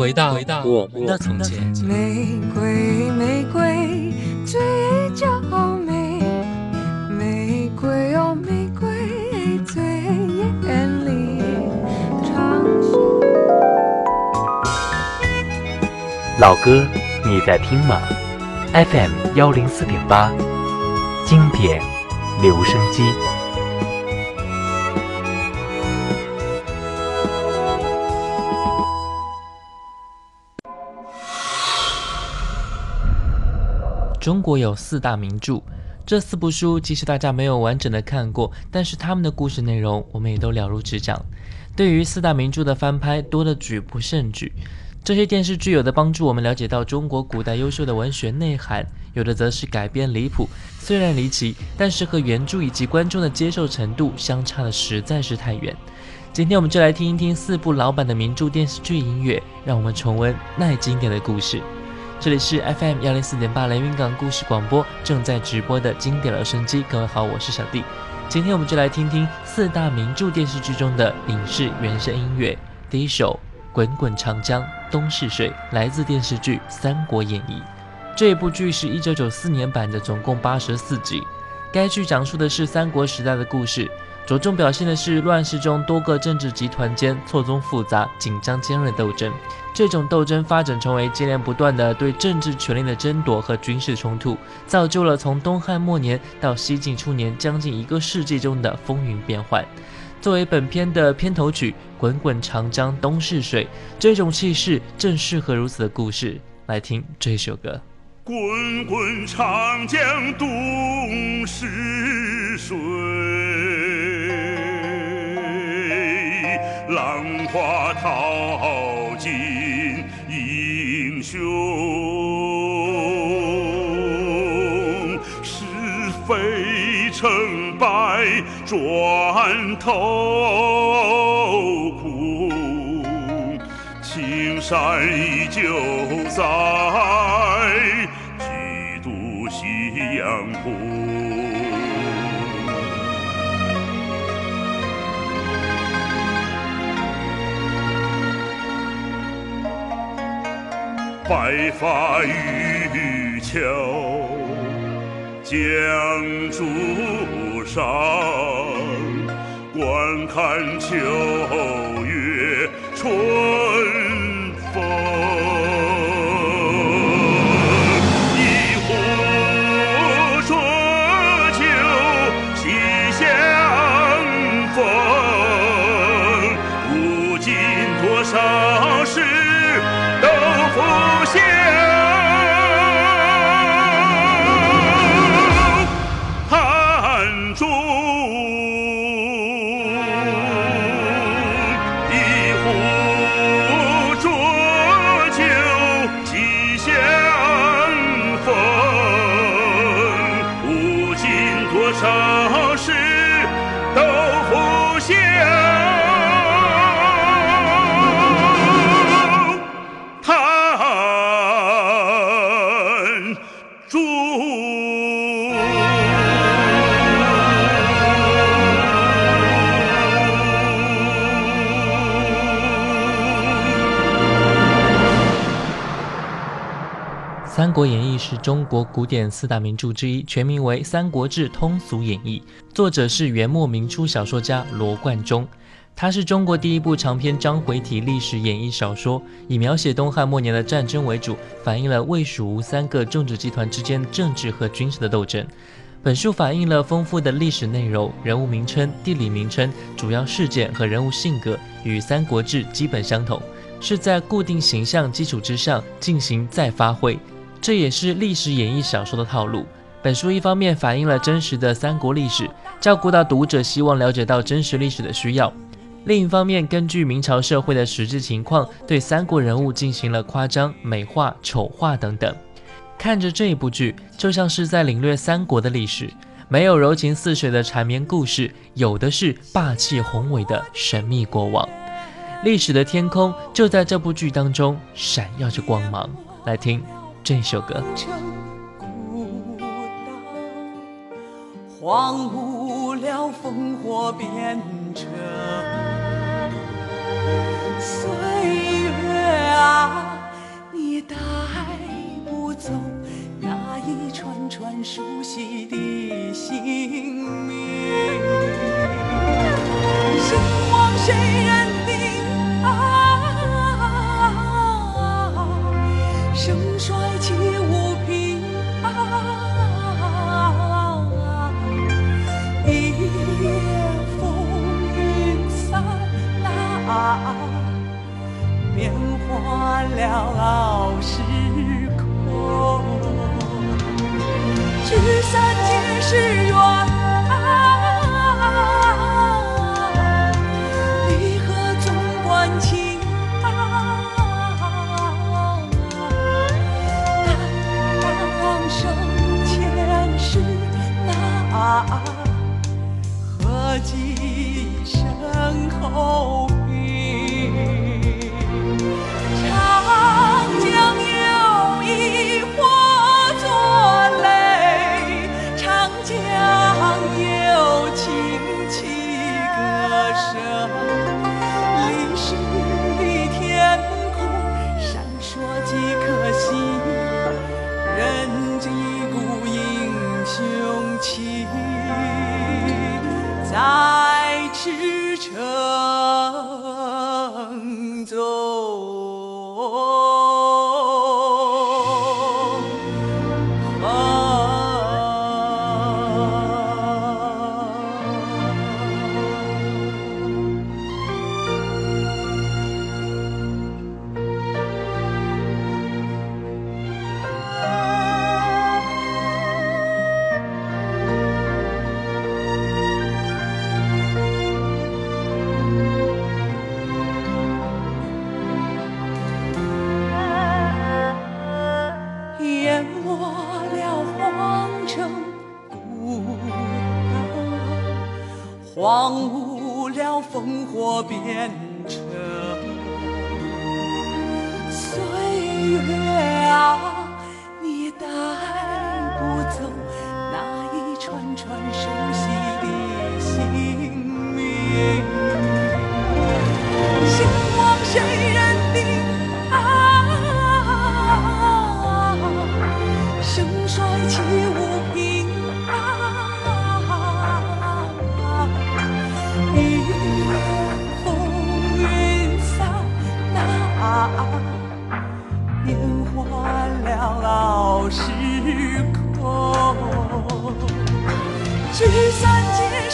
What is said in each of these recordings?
回到回到我们的从前。玫瑰玫瑰最娇美，玫瑰哦玫瑰最艳丽。老歌你在听吗？FM 幺零四点八，经典留声机。中国有四大名著，这四部书即使大家没有完整的看过，但是他们的故事内容我们也都了如指掌。对于四大名著的翻拍，多的举不胜举。这些电视剧有的帮助我们了解到中国古代优秀的文学内涵，有的则是改编离谱。虽然离奇，但是和原著以及观众的接受程度相差的实在是太远。今天我们就来听一听四部老版的名著电视剧音乐，让我们重温那经典的故事。这里是 FM 幺零四点八连云港故事广播正在直播的经典留声机。各位好，我是小弟。今天我们就来听听四大名著电视剧中的影视原声音乐。第一首《滚滚长江东逝水》来自电视剧《三国演义》。这一部剧是一九九四年版的，总共八十四集。该剧讲述的是三国时代的故事。着重表现的是乱世中多个政治集团间错综复杂、紧张尖锐斗争。这种斗争发展成为接连不断的对政治权力的争夺和军事冲突，造就了从东汉末年到西晋初年将近一个世纪中的风云变幻。作为本片的片头曲《滚滚长江东逝水》，这种气势正适合如此的故事。来听这首歌。滚滚长江东逝水，浪花淘尽英雄。是非成败转头空，青山依旧在。几度夕阳红，白发渔樵江渚上，观看秋月春。《三国演义》是中国古典四大名著之一，全名为《三国志通俗演义》，作者是元末明初小说家罗贯中。它是中国第一部长篇章回体历史演义小说，以描写东汉末年的战争为主，反映了魏、蜀、吴三个政治集团之间政治和军事的斗争。本书反映了丰富的历史内容，人物名称、地理名称、主要事件和人物性格与《三国志》基本相同，是在固定形象基础之上进行再发挥。这也是历史演绎小说的套路。本书一方面反映了真实的三国历史，照顾到读者希望了解到真实历史的需要；另一方面，根据明朝社会的实际情况，对三国人物进行了夸张、美化、丑化等等。看着这一部剧，就像是在领略三国的历史，没有柔情似水的缠绵故事，有的是霸气宏伟的神秘过往。历史的天空就在这部剧当中闪耀着光芒。来听这首歌。荒芜了烽火边城，岁月啊，你带不走那一串串熟悉的姓名，兴亡谁 Oh.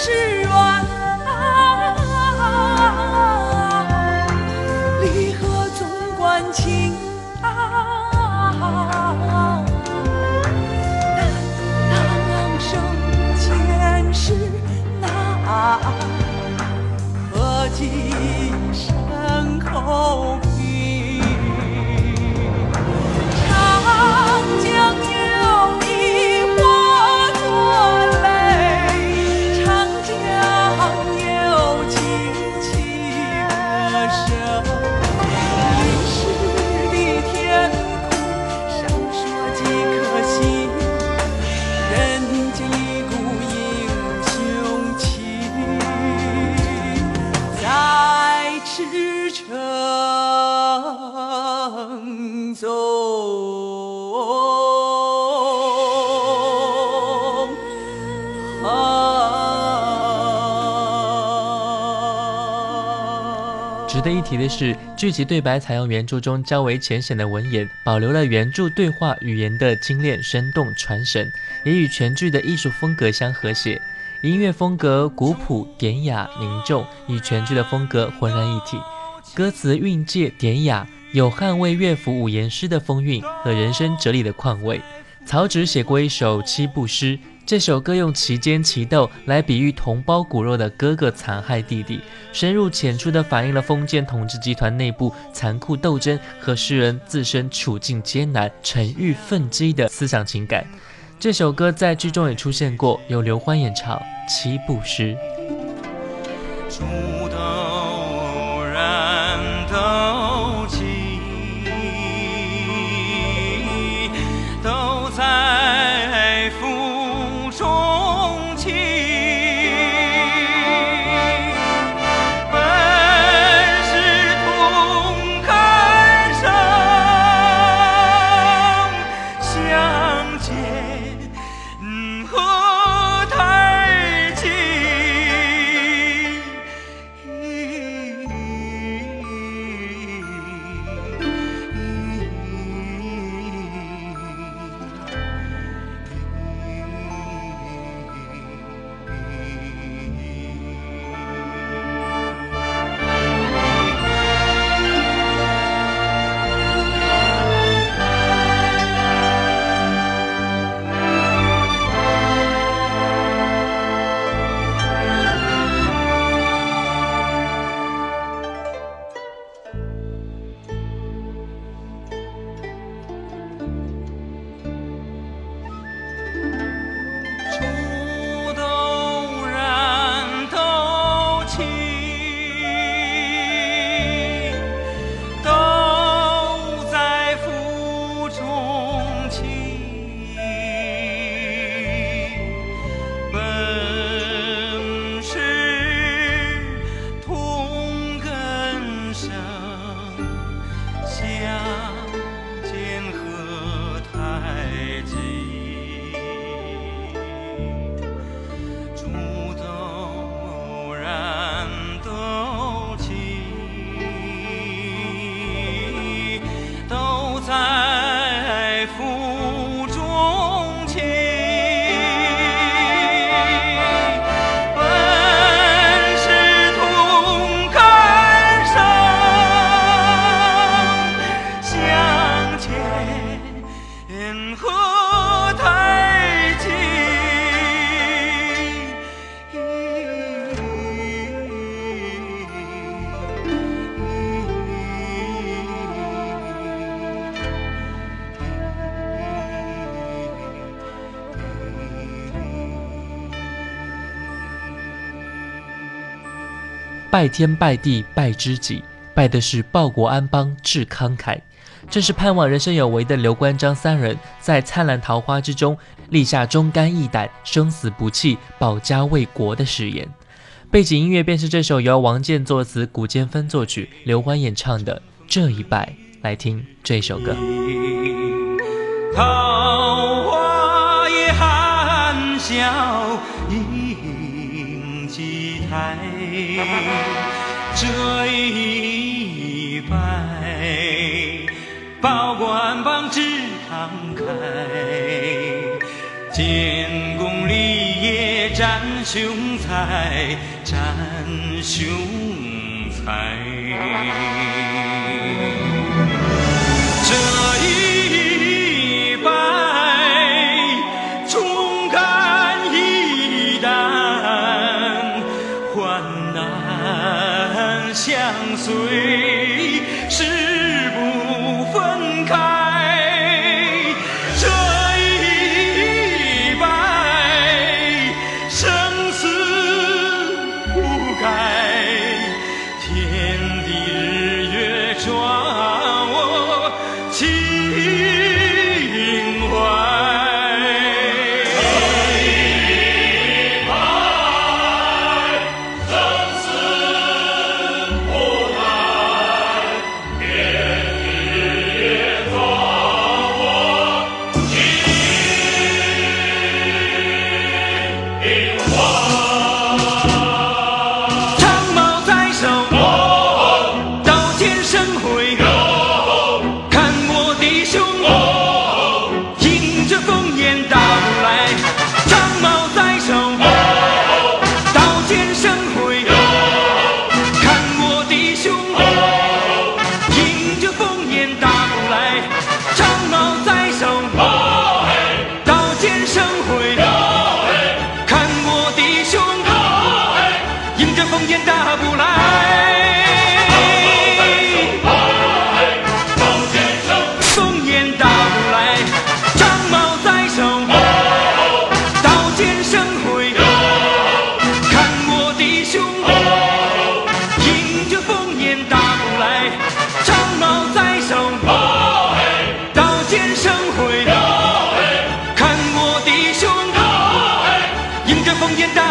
值得一提的是，剧集对白采用原著中较为浅显的文言，保留了原著对话语言的精炼、生动、传神，也与全剧的艺术风格相和谐。音乐风格古朴、典雅、凝重，与全剧的风格浑然一体。歌词韵介典雅，有捍卫乐府五言诗的风韵和人生哲理的况味。曹植写过一首七步诗，这首歌用其奸其斗来比喻同胞骨肉的哥哥残害弟弟，深入浅出地反映了封建统治集团内部残酷斗争和诗人自身处境艰难、沉郁愤激的思想情感。这首歌在剧中也出现过，由刘欢演唱《七步诗》。拜天拜地拜知己，拜的是报国安邦致慷慨。这是盼望人生有为的刘关张三人在灿烂桃花之中立下忠肝义胆、生死不弃、保家卫国的誓言。背景音乐便是这首由王健作词、古建芬作曲、刘欢演唱的《这一拜》。来听这首歌。桃花也含笑。这一拜，报国安邦志慷慨，建功立业展雄才，展雄才。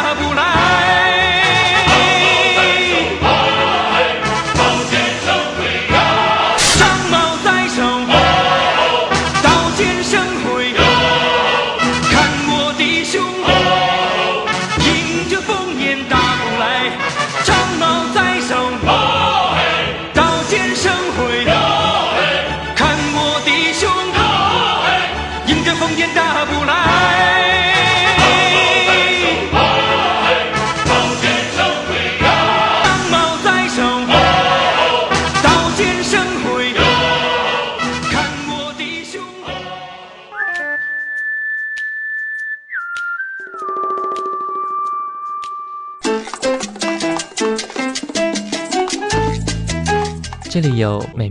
Jaburai.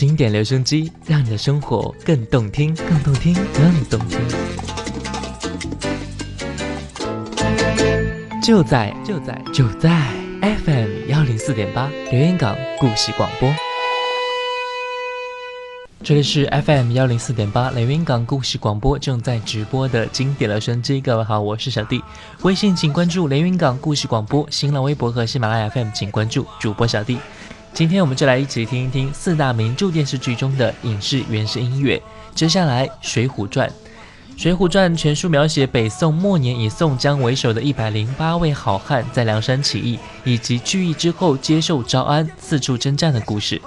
经典留声机，让你的生活更动听，更动听，更动听。就在就在就在 FM 幺零四点八留言港故事广播。这里是 FM 幺零四点八雷云港故事广播正在直播的经典留声机，各位好，我是小弟。微信请关注雷云港故事广播，新浪微博和喜马拉雅 FM 请关注主播小弟。今天我们就来一起听一听四大名著电视剧中的影视原声音乐。接下来，《水浒传》。《水浒传》全书描写北宋末年以宋江为首的一百零八位好汉在梁山起义，以及聚义之后接受招安、四处征战的故事。《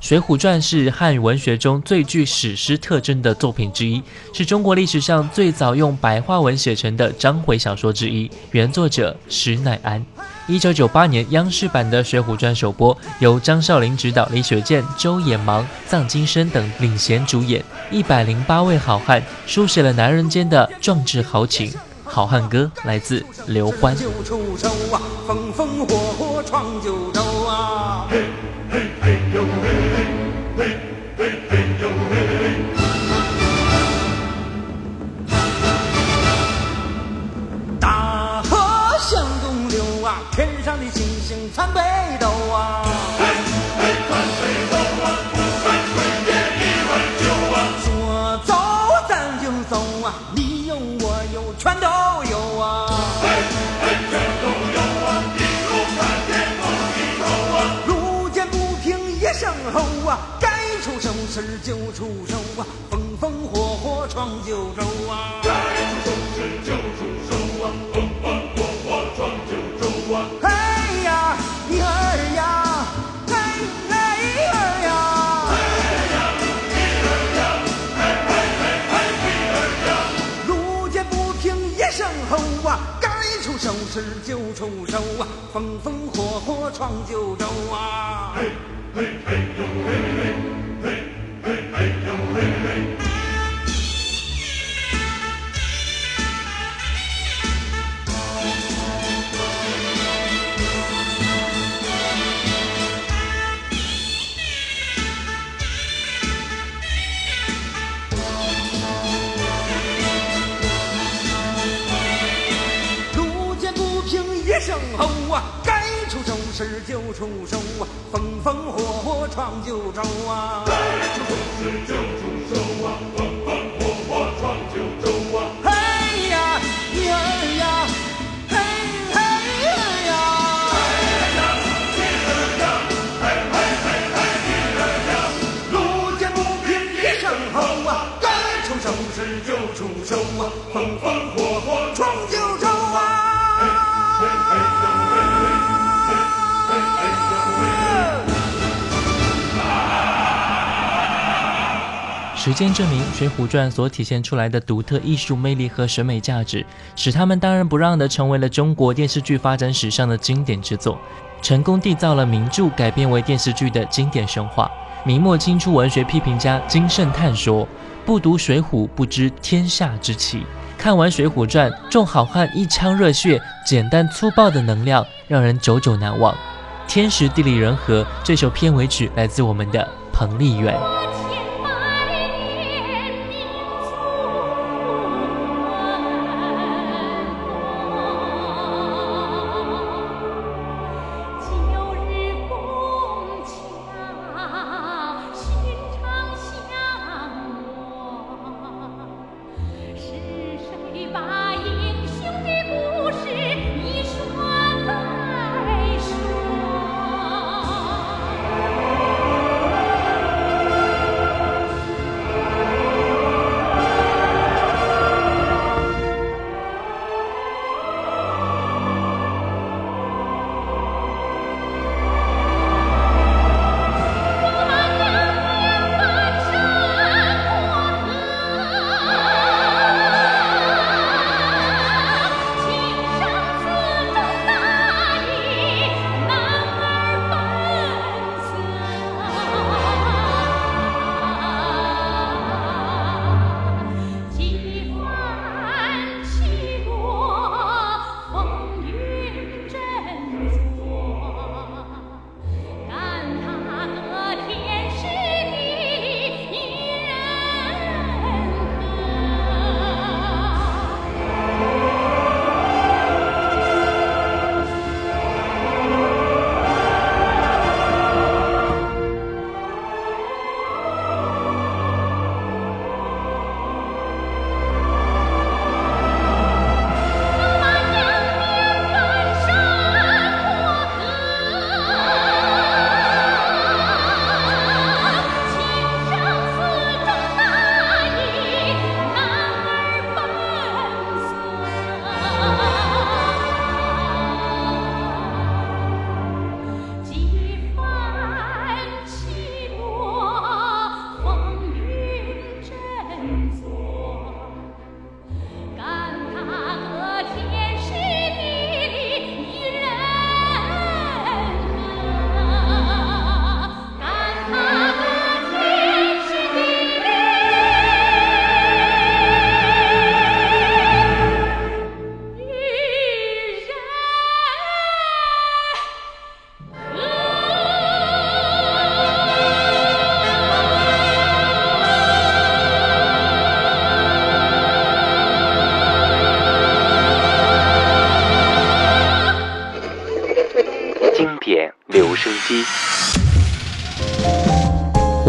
水浒传》是汉语文学中最具史诗特征的作品之一，是中国历史上最早用白话文写成的章回小说之一。原作者施耐庵。一九九八年央视版的《水浒传》首播，由张少林执导，李雪健、周野芒、臧金生等领衔主演，一百零八位好汉书写了男人间的壮志豪情。好汉歌来自刘欢。就出手啊，风风火火闯九州啊！大星星参北斗啊！说走咱就走啊，你有我有全都有啊！路见不平一声吼啊，该出手时就出手啊，风风火火闯九州啊！吃就出手啊，风风火火闯九州啊！嘿嘿嘿呦嘿嘿，嘿嘿嘿呦嘿嘿。吼啊！该出手时就出手啊，风风火火闯九州啊！该出手时就出手啊！吼！时间证明，《水浒传》所体现出来的独特艺术魅力和审美价值，使他们当仁不让地成为了中国电视剧发展史上的经典之作，成功缔造了名著改编为电视剧的经典神话。明末清初文学批评家金圣叹说：“不读《水浒》，不知天下之奇。”看完《水浒传》，众好汉一腔热血、简单粗暴的能量，让人久久难忘。天时地利人和，这首片尾曲来自我们的彭丽媛。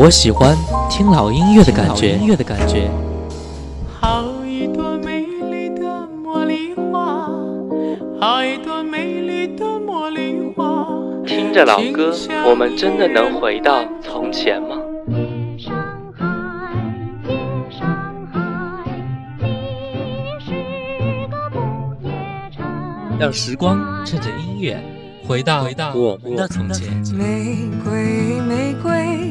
我喜欢听老音乐的感觉。音乐的感觉。好一朵美丽的茉莉花，好一朵美丽的茉莉花。听着老歌，我们真的能回到从前吗？夜上海，夜上海，你是个不夜城。让时光趁着音乐回到回到我们的从前。玫瑰，玫瑰，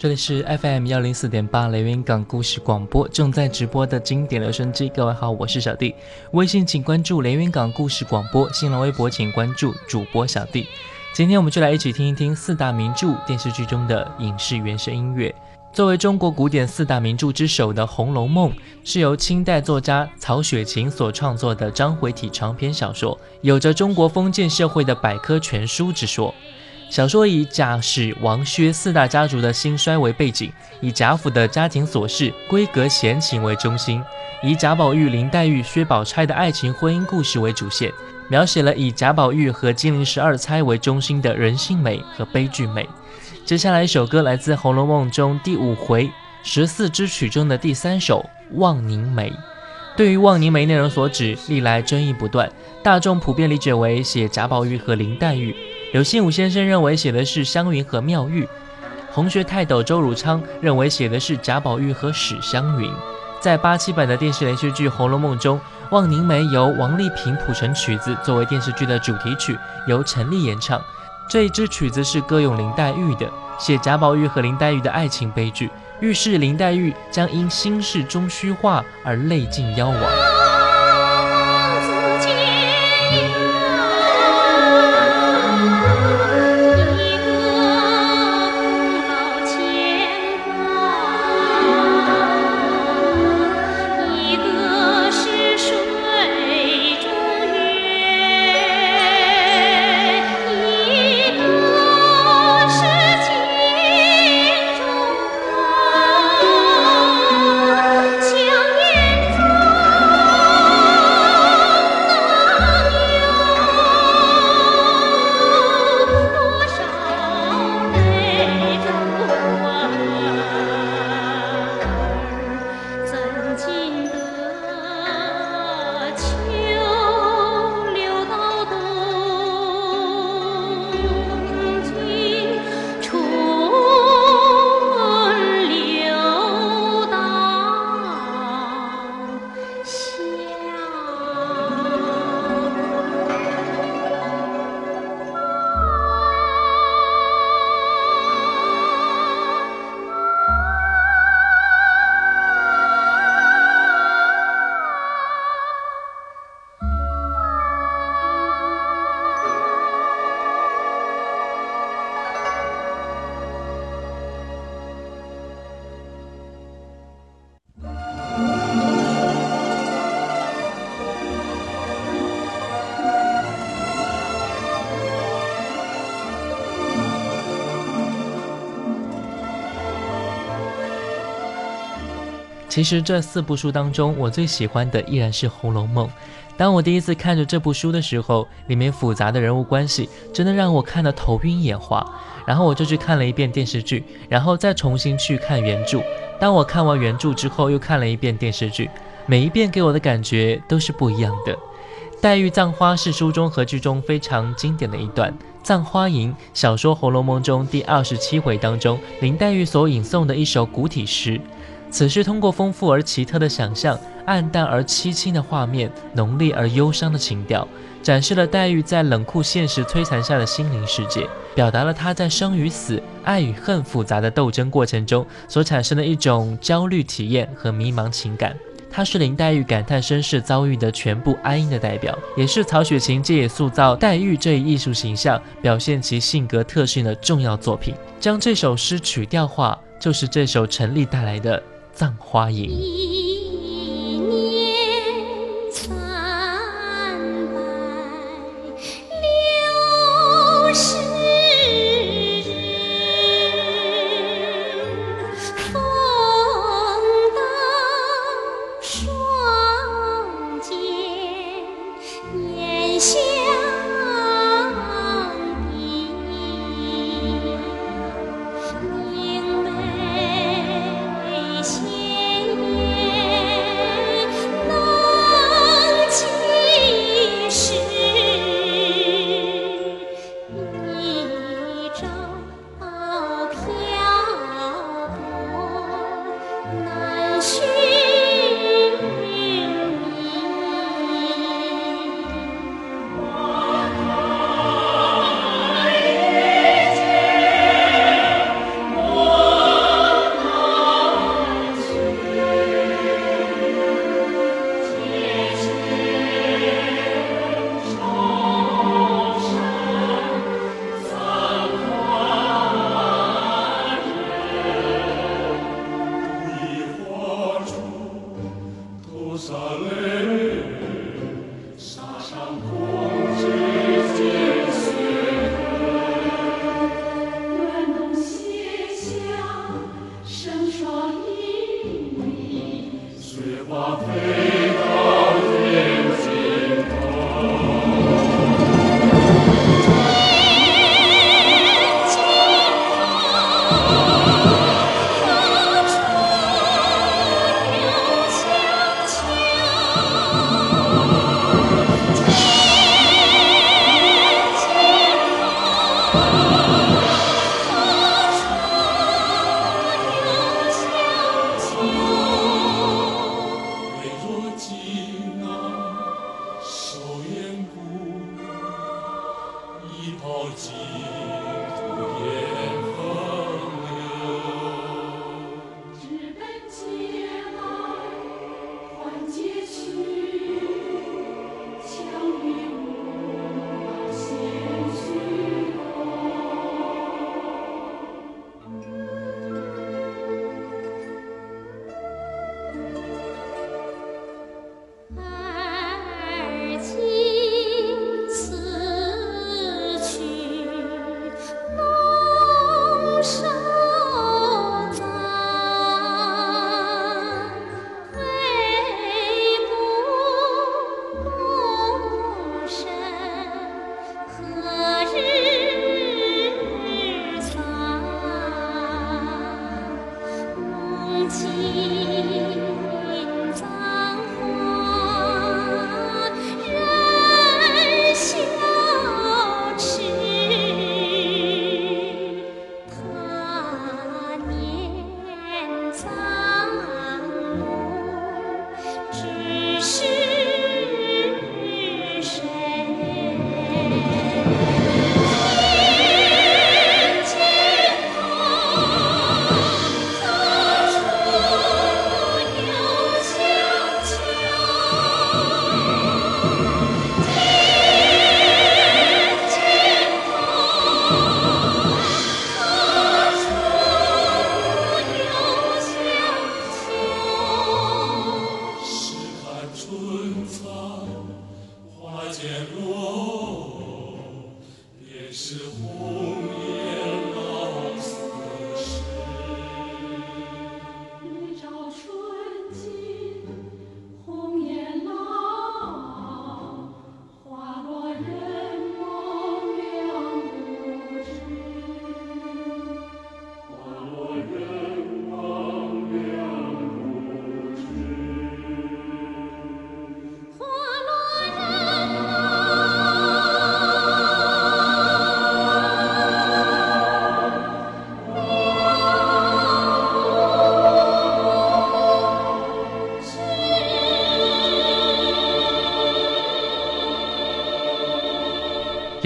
这里是 FM 幺零四点八雷云港故事广播，正在直播的经典留声机。各位好，我是小弟。微信请关注雷云港故事广播，新浪微博请关注主播小弟。今天我们就来一起听一听四大名著电视剧中的影视原声音乐。作为中国古典四大名著之首的《红楼梦》，是由清代作家曹雪芹所创作的章回体长篇小说，有着中国封建社会的百科全书之说。小说以贾史王薛四大家族的兴衰为背景，以贾府的家庭琐事、闺阁闲情为中心，以贾宝玉、林黛玉、薛宝钗的爱情婚姻故事为主线，描写了以贾宝玉和金陵十二钗为中心的人性美和悲剧美。接下来一首歌来自《红楼梦》中第五回十四支曲中的第三首《望凝眉》。对于望凝眉内容所指，历来争议不断，大众普遍理解为写贾宝玉和林黛玉。刘信武先生认为写的是湘云和妙玉，红学泰斗周汝昌认为写的是贾宝玉和史湘云。在八七版的电视连续剧《红楼梦》中，《望凝眉》由王丽萍谱成曲子，作为电视剧的主题曲，由陈丽演唱。这一支曲子是歌咏林黛玉的，写贾宝玉和林黛玉的爱情悲剧，预示林黛玉将因心事终虚化而泪尽夭亡。其实这四部书当中，我最喜欢的依然是《红楼梦》。当我第一次看着这部书的时候，里面复杂的人物关系真的让我看得头晕眼花。然后我就去看了一遍电视剧，然后再重新去看原著。当我看完原著之后，又看了一遍电视剧，每一遍给我的感觉都是不一样的。黛玉葬花是书中和剧中非常经典的一段。葬花吟，小说《红楼梦》中第二十七回当中，林黛玉所吟诵的一首古体诗。此诗通过丰富而奇特的想象，暗淡而凄清的画面，浓烈而忧伤的情调，展示了黛玉在冷酷现实摧残下的心灵世界，表达了她在生与死、爱与恨复杂的斗争过程中所产生的一种焦虑体验和迷茫情感。它是林黛玉感叹身世遭遇的全部哀音的代表，也是曹雪芹借以塑造黛玉这一艺术形象、表现其性格特性的重要作品。将这首诗曲调化，就是这首陈丽带来的《葬花吟》。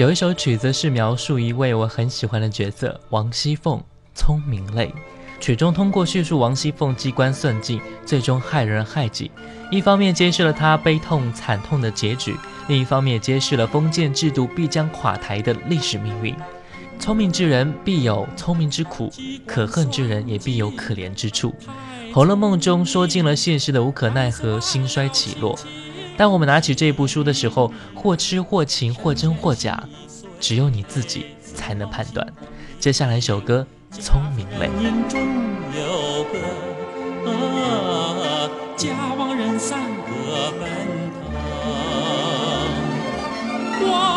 有一首曲子是描述一位我很喜欢的角色王熙凤，聪明泪。曲中通过叙述王熙凤机关算尽，最终害人害己，一方面揭示了她悲痛惨痛的结局，另一方面揭示了封建制度必将垮台的历史命运。聪明之人必有聪明之苦，可恨之人也必有可怜之处。红楼梦》中说尽了现实的无可奈何、兴衰起落。当我们拿起这部书的时候，或痴或情，或真或假，只有你自己才能判断。接下来一首歌《聪明泪》。人中有个啊，家亡人散各奔腾，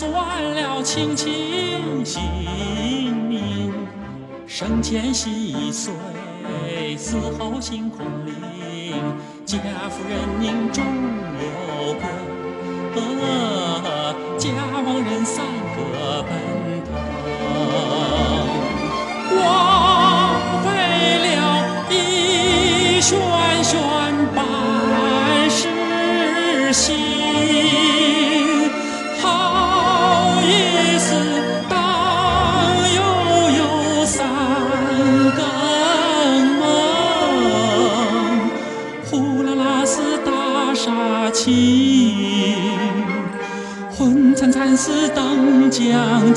算了卿卿性命。生前细碎，死后心空灵。家夫人宁终有个，啊，家亡人散各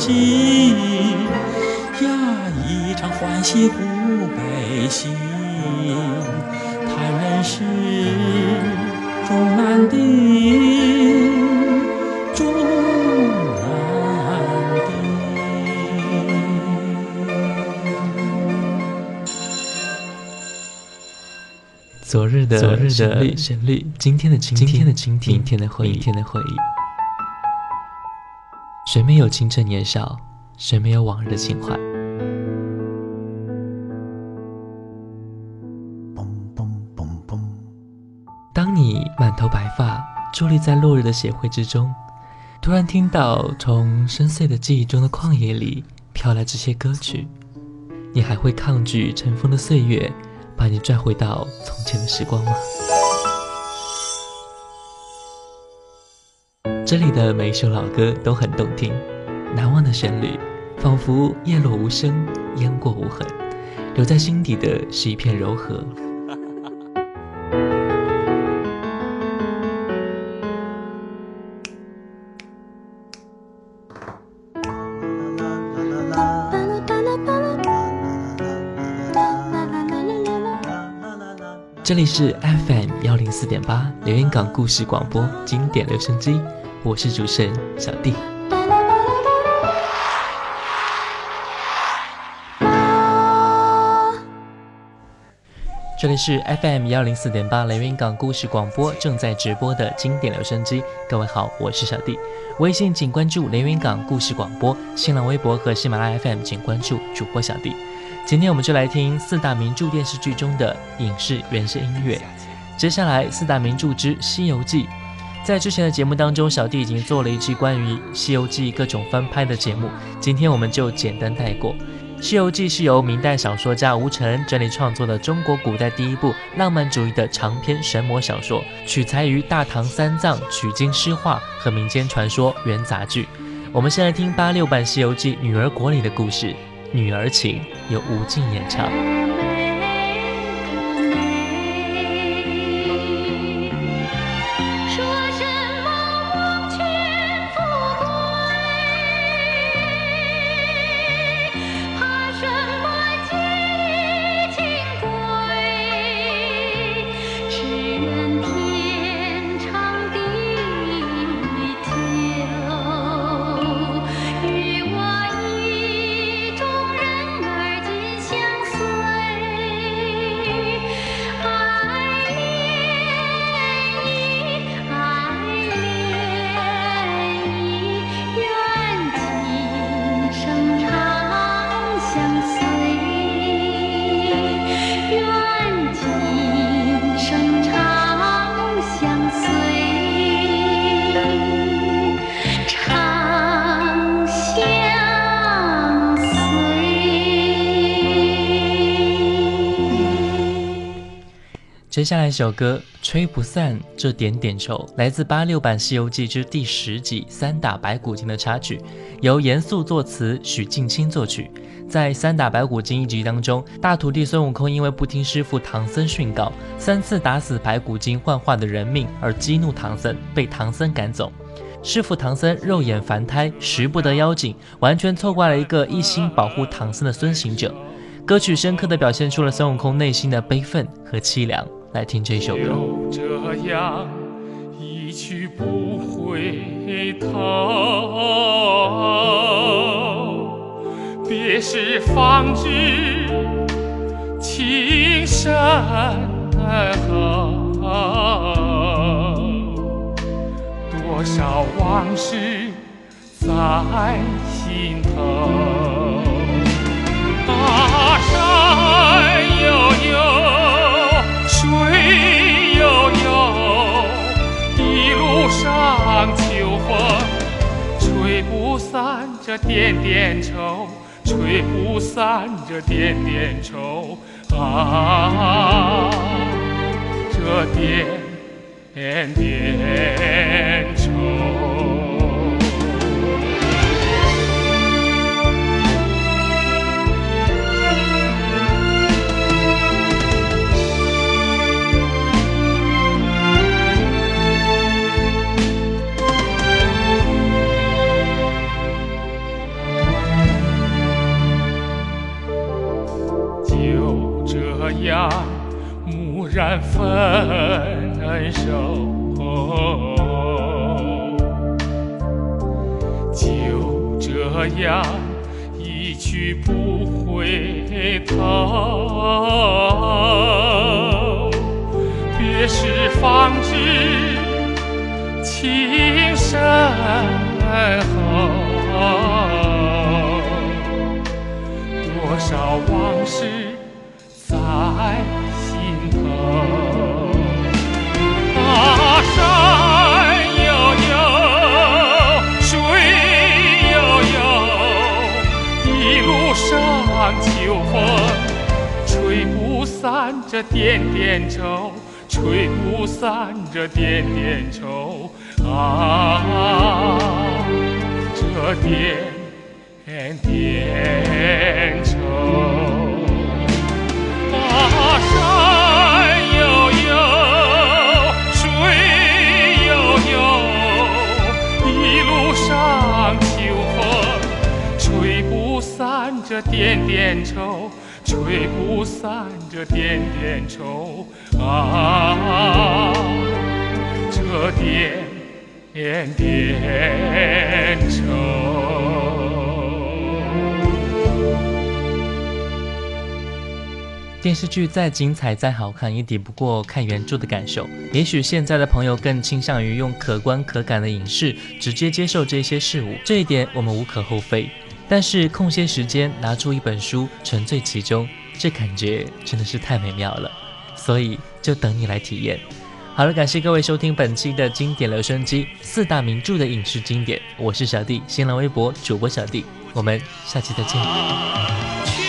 将尽，呀，一场欢喜忽悲喜，叹人世终难定，终难定。昨日的昨日的旋律，旋律今天的倾今天的倾倾听明天的回忆，明天的回忆。谁没有青春年少？谁没有往日的情怀？嘣嘣嘣嘣，当你满头白发，伫立在落日的协会之中，突然听到从深邃的记忆中的旷野里飘来这些歌曲，你还会抗拒尘封的岁月，把你拽回到从前的时光吗？这里的每一首老歌都很动听，难忘的旋律，仿佛叶落无声，烟过无痕，留在心底的是一片柔和。这里是 FM 幺零四点八连云港故事广播经典留声机，我是主持人小弟。这里是 FM 幺零四点八连云港故事广播正在直播的经典留声机。各位好，我是小弟。微信请关注连云港故事广播，新浪微博和喜马拉雅 FM 请关注主播小弟。今天我们就来听四大名著电视剧中的影视原声音乐。接下来四大名著之《西游记》，在之前的节目当中，小弟已经做了一期关于《西游记》各种翻拍的节目，今天我们就简单带过。《西游记》是由明代小说家吴承恩整理创作的中国古代第一部浪漫主义的长篇神魔小说，取材于大唐三藏取经诗画和民间传说元杂剧。我们先来听八六版《西游记》女儿国里的故事《女儿情》，由吴静演唱。接下来一首歌《吹不散这点点愁》，来自八六版《西游记》之第十集《三打白骨精》的插曲，由严肃作词，许镜清作曲。在《三打白骨精》一集当中，大徒弟孙悟空因为不听师傅唐僧训告，三次打死白骨精幻化的人命，而激怒唐僧，被唐僧赶走。师傅唐僧肉眼凡胎，识不得妖精，完全错怪了一个一心保护唐僧的孙行者。歌曲深刻地表现出了孙悟空内心的悲愤和凄凉。来听这首歌。就这样一去不回头，别时方知情深厚，多少往事在心头。大山悠悠，散这点点愁，吹不散这点点愁啊，这点点愁。这样蓦然分手，就这样一去不回头，别时方知情深厚。多少往事在心头。啊山悠悠水悠悠一路上秋风吹不散这点点愁吹不散这点点愁啊这点点愁散这点点愁，吹不散这点点愁啊，这点点愁。电视剧再精彩、再好看，也抵不过看原著的感受。也许现在的朋友更倾向于用可观可感的影视直接接受这些事物，这一点我们无可厚非。但是空闲时间拿出一本书，沉醉其中，这感觉真的是太美妙了。所以就等你来体验。好了，感谢各位收听本期的经典留声机四大名著的影视经典，我是小弟，新浪微博主播小弟，我们下期再见。